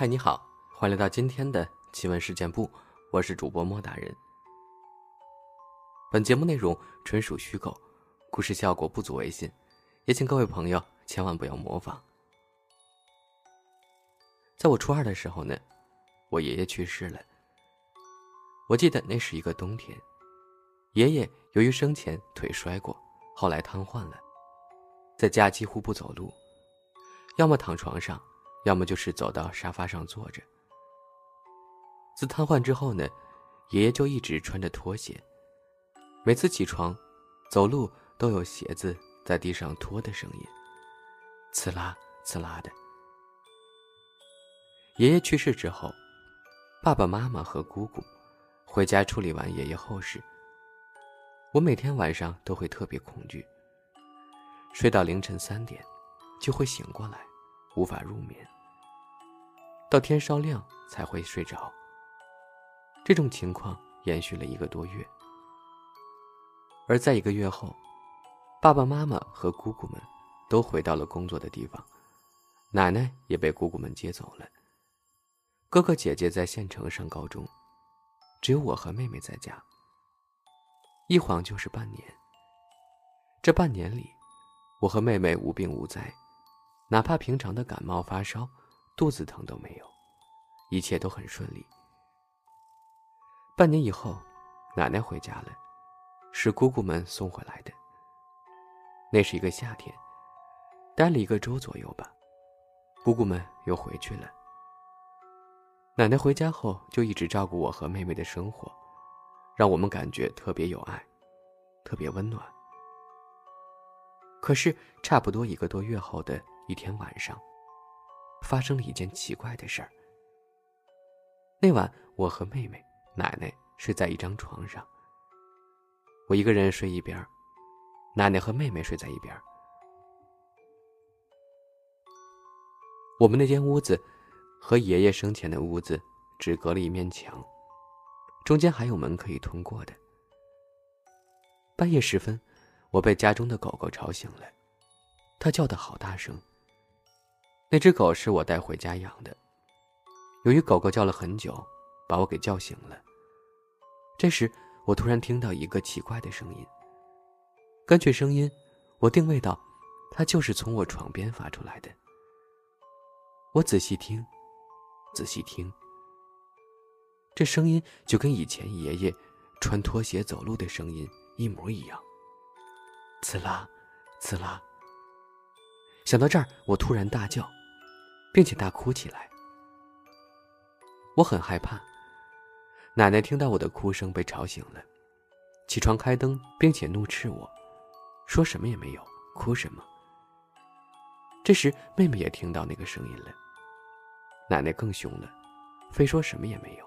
嗨，你好，欢迎来到今天的奇闻事件部，我是主播莫大人。本节目内容纯属虚构，故事效果不足为信，也请各位朋友千万不要模仿。在我初二的时候呢，我爷爷去世了。我记得那是一个冬天，爷爷由于生前腿摔过，后来瘫痪了，在家几乎不走路，要么躺床上。要么就是走到沙发上坐着。自瘫痪之后呢，爷爷就一直穿着拖鞋，每次起床、走路都有鞋子在地上拖的声音，刺啦刺啦的。爷爷去世之后，爸爸妈妈和姑姑回家处理完爷爷后事，我每天晚上都会特别恐惧，睡到凌晨三点就会醒过来。无法入眠，到天稍亮才会睡着。这种情况延续了一个多月，而在一个月后，爸爸妈妈和姑姑们都回到了工作的地方，奶奶也被姑姑们接走了。哥哥姐姐在县城上高中，只有我和妹妹在家。一晃就是半年。这半年里，我和妹妹无病无灾。哪怕平常的感冒发烧、肚子疼都没有，一切都很顺利。半年以后，奶奶回家了，是姑姑们送回来的。那是一个夏天，待了一个周左右吧，姑姑们又回去了。奶奶回家后就一直照顾我和妹妹的生活，让我们感觉特别有爱，特别温暖。可是差不多一个多月后的。一天晚上，发生了一件奇怪的事儿。那晚，我和妹妹、奶奶睡在一张床上。我一个人睡一边，奶奶和妹妹睡在一边。我们那间屋子和爷爷生前的屋子只隔了一面墙，中间还有门可以通过的。半夜时分，我被家中的狗狗吵醒了，它叫的好大声。那只狗是我带回家养的，由于狗狗叫了很久，把我给叫醒了。这时，我突然听到一个奇怪的声音。根据声音，我定位到，它就是从我床边发出来的。我仔细听，仔细听，这声音就跟以前爷爷穿拖鞋走路的声音一模一样。刺啦，刺啦。想到这儿，我突然大叫。并且大哭起来，我很害怕。奶奶听到我的哭声，被吵醒了，起床开灯，并且怒斥我，说什么也没有，哭什么。这时，妹妹也听到那个声音了，奶奶更凶了，非说什么也没有，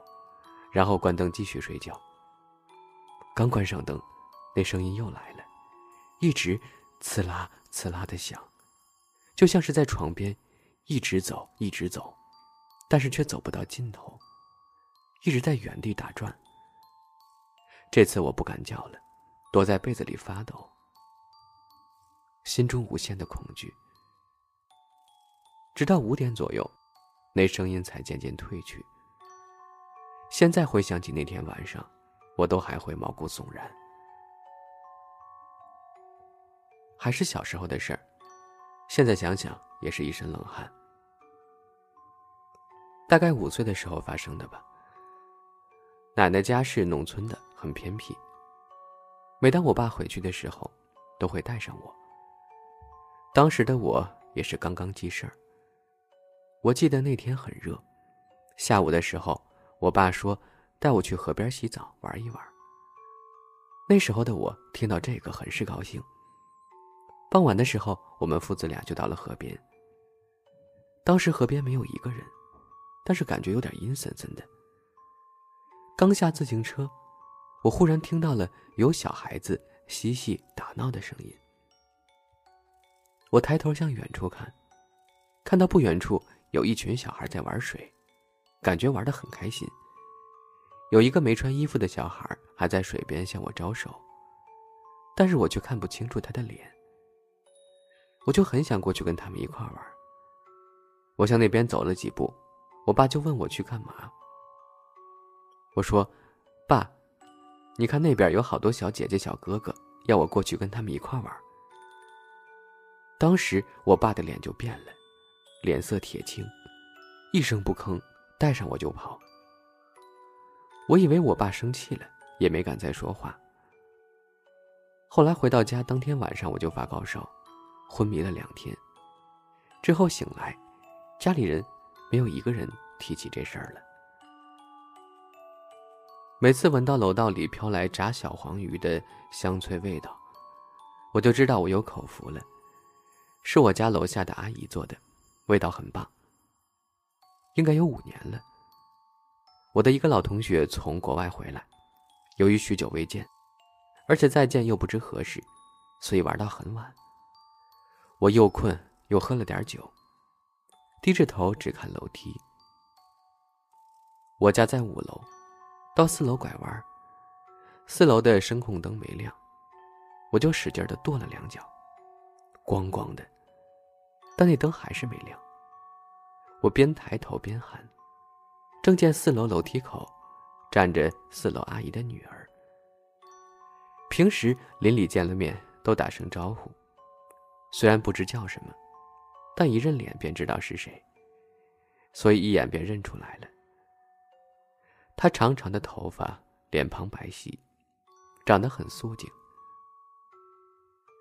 然后关灯继续睡觉。刚关上灯，那声音又来了，一直刺啦刺啦的响，就像是在床边。一直走，一直走，但是却走不到尽头，一直在原地打转。这次我不敢叫了，躲在被子里发抖，心中无限的恐惧。直到五点左右，那声音才渐渐退去。现在回想起那天晚上，我都还会毛骨悚然。还是小时候的事儿，现在想想。也是一身冷汗。大概五岁的时候发生的吧。奶奶家是农村的，很偏僻。每当我爸回去的时候，都会带上我。当时的我也是刚刚记事儿。我记得那天很热，下午的时候，我爸说带我去河边洗澡玩一玩。那时候的我听到这个很是高兴。傍晚的时候，我们父子俩就到了河边。当时河边没有一个人，但是感觉有点阴森森的。刚下自行车，我忽然听到了有小孩子嬉戏打闹的声音。我抬头向远处看，看到不远处有一群小孩在玩水，感觉玩得很开心。有一个没穿衣服的小孩还在水边向我招手，但是我却看不清楚他的脸。我就很想过去跟他们一块玩。我向那边走了几步，我爸就问我去干嘛。我说：“爸，你看那边有好多小姐姐、小哥哥，要我过去跟他们一块玩。”当时我爸的脸就变了，脸色铁青，一声不吭，带上我就跑。我以为我爸生气了，也没敢再说话。后来回到家，当天晚上我就发高烧，昏迷了两天。之后醒来，家里人没有一个人提起这事儿了。每次闻到楼道里飘来炸小黄鱼的香脆味道，我就知道我有口福了。是我家楼下的阿姨做的，味道很棒。应该有五年了。我的一个老同学从国外回来，由于许久未见，而且再见又不知何时，所以玩到很晚。我又困又喝了点酒，低着头只看楼梯。我家在五楼。到四楼拐弯，四楼的声控灯没亮，我就使劲的跺了两脚，咣咣的，但那灯还是没亮。我边抬头边喊，正见四楼楼梯口站着四楼阿姨的女儿。平时邻里见了面都打声招呼，虽然不知叫什么，但一认脸便知道是谁，所以一眼便认出来了。她长长的头发，脸庞白皙，长得很素净。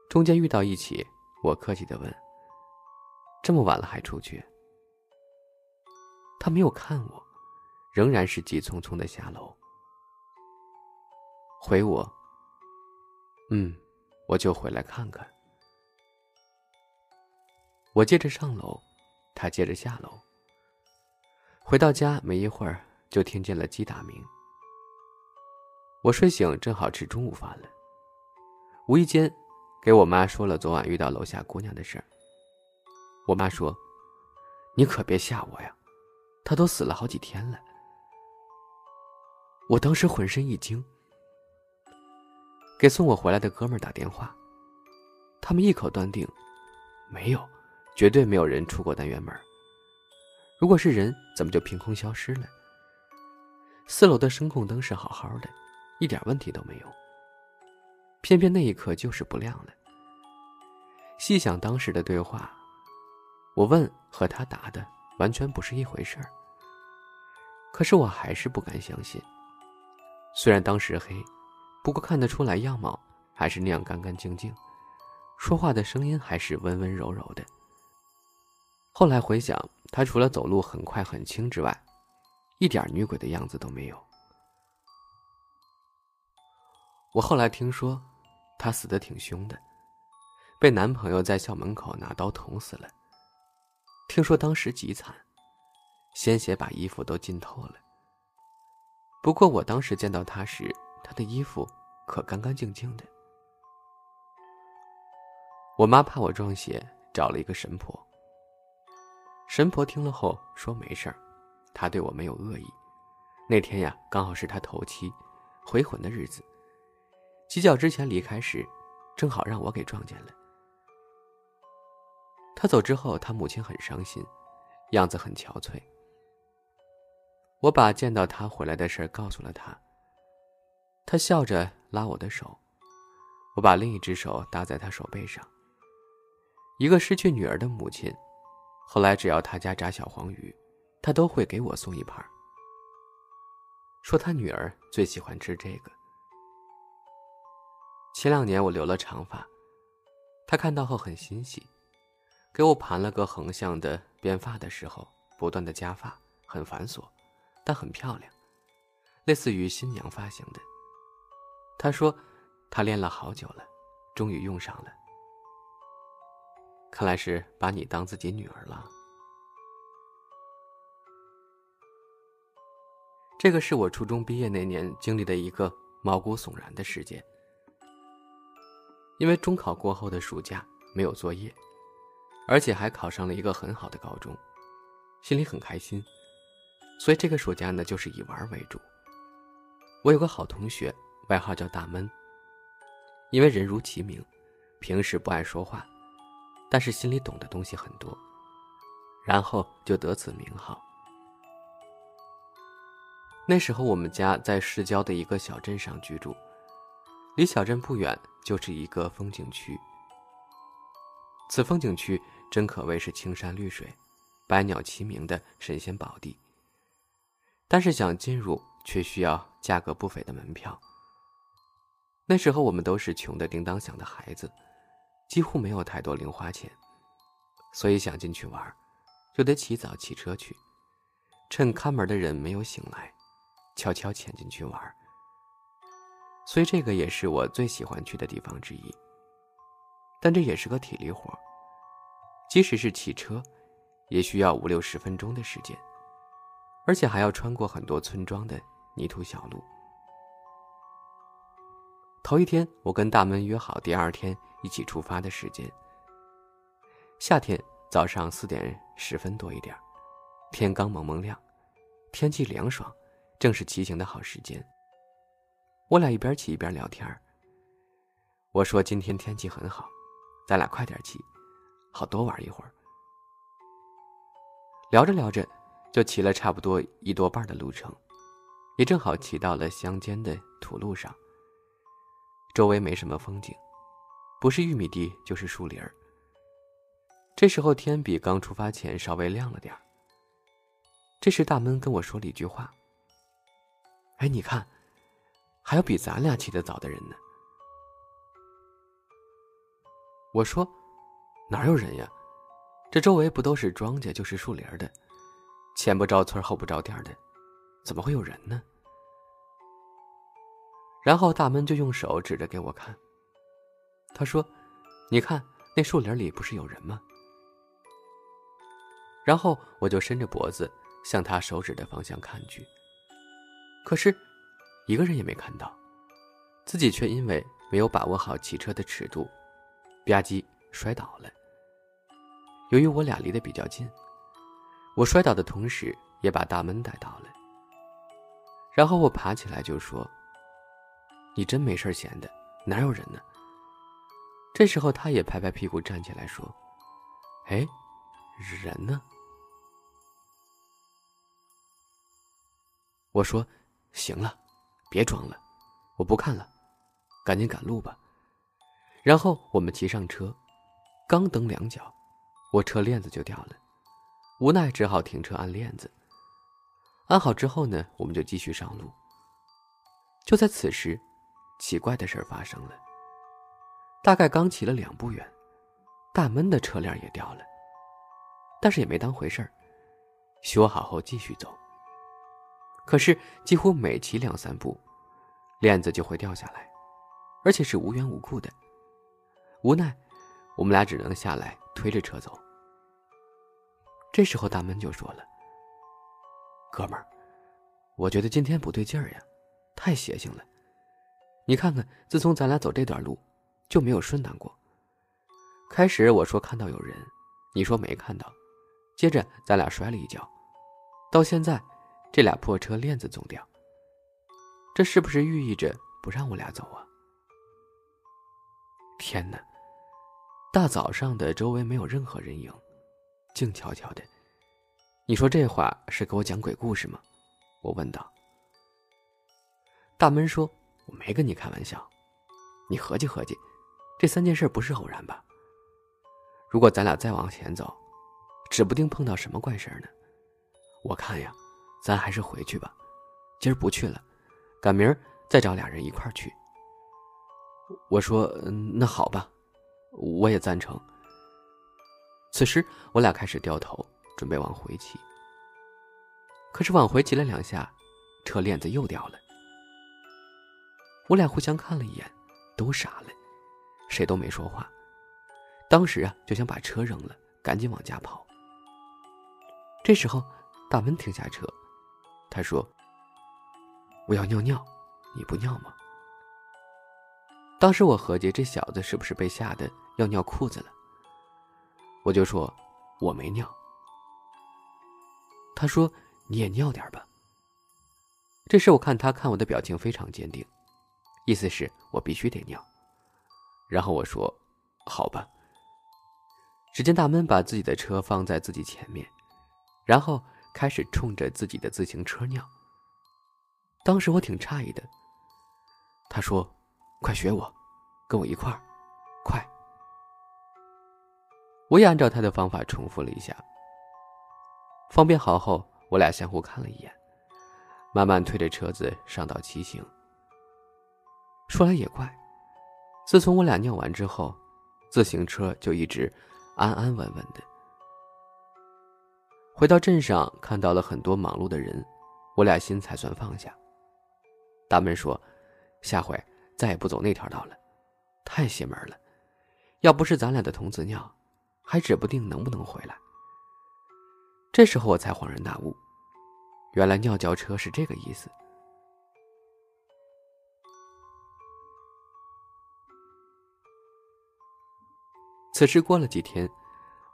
中间遇到一起，我客气的问：“这么晚了还出去？”她没有看我，仍然是急匆匆的下楼，回我：“嗯，我就回来看看。”我接着上楼，他接着下楼。回到家没一会儿。就听见了鸡打鸣。我睡醒正好吃中午饭了，无意间给我妈说了昨晚遇到楼下姑娘的事儿。我妈说：“你可别吓我呀，她都死了好几天了。”我当时浑身一惊，给送我回来的哥们儿打电话，他们一口断定，没有，绝对没有人出过单元门。如果是人，怎么就凭空消失了？四楼的声控灯是好好的，一点问题都没有。偏偏那一刻就是不亮了。细想当时的对话，我问和他答的完全不是一回事儿。可是我还是不敢相信。虽然当时黑，不过看得出来样貌还是那样干干净净，说话的声音还是温温柔柔的。后来回想，他除了走路很快很轻之外，一点女鬼的样子都没有。我后来听说，她死的挺凶的，被男朋友在校门口拿刀捅死了。听说当时极惨，鲜血把衣服都浸透了。不过我当时见到她时，她的衣服可干干净净的。我妈怕我撞邪，找了一个神婆。神婆听了后说没事儿。他对我没有恶意，那天呀，刚好是他头七，回魂的日子。鸡叫之前离开时，正好让我给撞见了。他走之后，他母亲很伤心，样子很憔悴。我把见到他回来的事告诉了他。他笑着拉我的手，我把另一只手搭在他手背上。一个失去女儿的母亲，后来只要他家炸小黄鱼。他都会给我送一盘说他女儿最喜欢吃这个。前两年我留了长发，他看到后很欣喜，给我盘了个横向的编发的时候，不断的加发，很繁琐，但很漂亮，类似于新娘发型的。他说，他练了好久了，终于用上了。看来是把你当自己女儿了。这个是我初中毕业那年经历的一个毛骨悚然的事件。因为中考过后的暑假没有作业，而且还考上了一个很好的高中，心里很开心，所以这个暑假呢就是以玩为主。我有个好同学，外号叫大闷，因为人如其名，平时不爱说话，但是心里懂的东西很多，然后就得此名号。那时候我们家在市郊的一个小镇上居住，离小镇不远就是一个风景区。此风景区真可谓是青山绿水、百鸟齐鸣的神仙宝地。但是想进入却需要价格不菲的门票。那时候我们都是穷的叮当响的孩子，几乎没有太多零花钱，所以想进去玩，就得起早骑车去，趁看门的人没有醒来。悄悄潜进去玩，所以这个也是我最喜欢去的地方之一。但这也是个体力活，即使是骑车，也需要五六十分钟的时间，而且还要穿过很多村庄的泥土小路。头一天，我跟大门约好第二天一起出发的时间。夏天早上四点十分多一点，天刚蒙蒙亮，天气凉爽。正是骑行的好时间。我俩一边骑一边聊天我说：“今天天气很好，咱俩快点骑，好多玩一会儿。”聊着聊着，就骑了差不多一多半的路程，也正好骑到了乡间的土路上。周围没什么风景，不是玉米地就是树林儿。这时候天比刚出发前稍微亮了点这时大闷跟我说了一句话。哎，你看，还有比咱俩起得早的人呢。我说，哪有人呀？这周围不都是庄稼，就是树林的，前不着村后不着店的，怎么会有人呢？然后大闷就用手指着给我看，他说：“你看那树林里不是有人吗？”然后我就伸着脖子向他手指的方向看去。可是，一个人也没看到，自己却因为没有把握好骑车的尺度，吧唧摔倒了。由于我俩离得比较近，我摔倒的同时也把大闷带倒了。然后我爬起来就说：“你真没事闲的，哪有人呢？”这时候他也拍拍屁股站起来说：“哎，人呢？”我说。行了，别装了，我不看了，赶紧赶路吧。然后我们骑上车，刚蹬两脚，我车链子就掉了，无奈只好停车安链子。安好之后呢，我们就继续上路。就在此时，奇怪的事发生了。大概刚骑了两步远，大闷的车链也掉了，但是也没当回事儿，修好后继续走。可是，几乎每骑两三步，链子就会掉下来，而且是无缘无故的。无奈，我们俩只能下来推着车走。这时候，大闷就说了：“哥们儿，我觉得今天不对劲儿呀，太邪性了。你看看，自从咱俩走这段路，就没有顺当过。开始我说看到有人，你说没看到，接着咱俩摔了一跤，到现在。”这俩破车链子总掉，这是不是寓意着不让我俩走啊？天哪！大早上的，周围没有任何人影，静悄悄的。你说这话是给我讲鬼故事吗？我问道。大闷说：“我没跟你开玩笑，你合计合计，这三件事不是偶然吧？如果咱俩再往前走，指不定碰到什么怪事呢。我看呀。”咱还是回去吧，今儿不去了，赶明儿再找俩人一块儿去。我说：“那好吧，我也赞成。”此时，我俩开始掉头，准备往回骑。可是往回骑了两下，车链子又掉了。我俩互相看了一眼，都傻了，谁都没说话。当时啊，就想把车扔了，赶紧往家跑。这时候，大门停下车。他说：“我要尿尿，你不尿吗？”当时我合计这小子是不是被吓得要尿裤子了，我就说：“我没尿。”他说：“你也尿点吧。”这时我看他看我的表情非常坚定，意思是我必须得尿。然后我说：“好吧。”只见大闷把自己的车放在自己前面，然后。开始冲着自己的自行车尿，当时我挺诧异的。他说：“快学我，跟我一块儿，快。”我也按照他的方法重复了一下。方便好后，我俩相互看了一眼，慢慢推着车子上到骑行。说来也怪，自从我俩尿完之后，自行车就一直安安稳稳的。回到镇上，看到了很多忙碌的人，我俩心才算放下。大门说：“下回再也不走那条道了，太邪门了。要不是咱俩的童子尿，还指不定能不能回来。”这时候我才恍然大悟，原来尿轿车是这个意思。此时过了几天，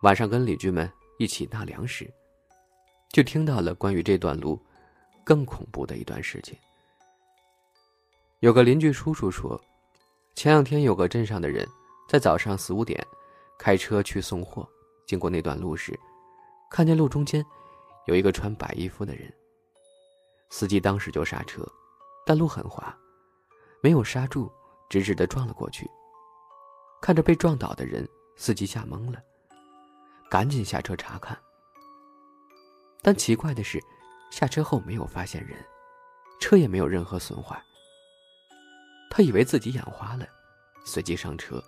晚上跟邻居们一起纳凉时，就听到了关于这段路更恐怖的一段事情。有个邻居叔叔说，前两天有个镇上的人在早上四五点开车去送货，经过那段路时。看见路中间有一个穿白衣服的人，司机当时就刹车，但路很滑，没有刹住，直直的撞了过去。看着被撞倒的人，司机吓懵了，赶紧下车查看。但奇怪的是，下车后没有发现人，车也没有任何损坏。他以为自己眼花了，随即上车，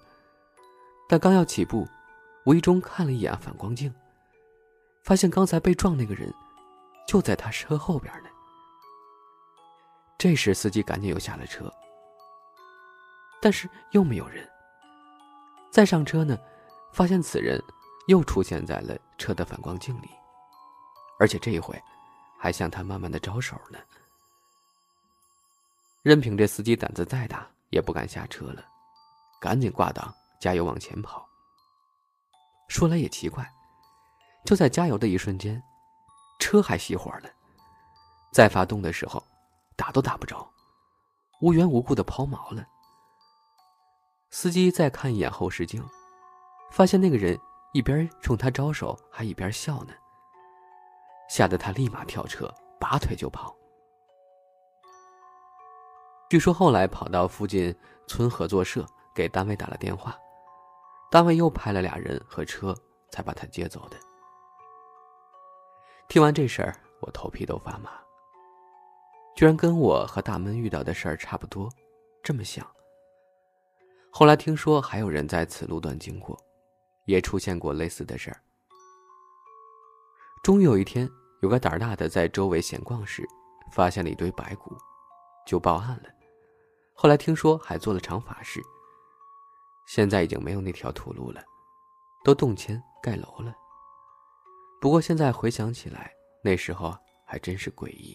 但刚要起步，无意中看了一眼反光镜。发现刚才被撞那个人，就在他车后边呢。这时司机赶紧又下了车，但是又没有人。再上车呢，发现此人又出现在了车的反光镜里，而且这一回还向他慢慢的招手呢。任凭这司机胆子再大，也不敢下车了，赶紧挂档加油往前跑。说来也奇怪。就在加油的一瞬间，车还熄火了。再发动的时候，打都打不着，无缘无故的抛锚了。司机再看一眼后视镜，发现那个人一边冲他招手，还一边笑呢。吓得他立马跳车，拔腿就跑。据说后来跑到附近村合作社给单位打了电话，单位又派了俩人和车，才把他接走的。听完这事儿，我头皮都发麻。居然跟我和大闷遇到的事儿差不多，这么像。后来听说还有人在此路段经过，也出现过类似的事儿。终于有一天，有个胆大的在周围闲逛时，发现了一堆白骨，就报案了。后来听说还做了场法事。现在已经没有那条土路了，都动迁盖楼了。不过现在回想起来，那时候还真是诡异。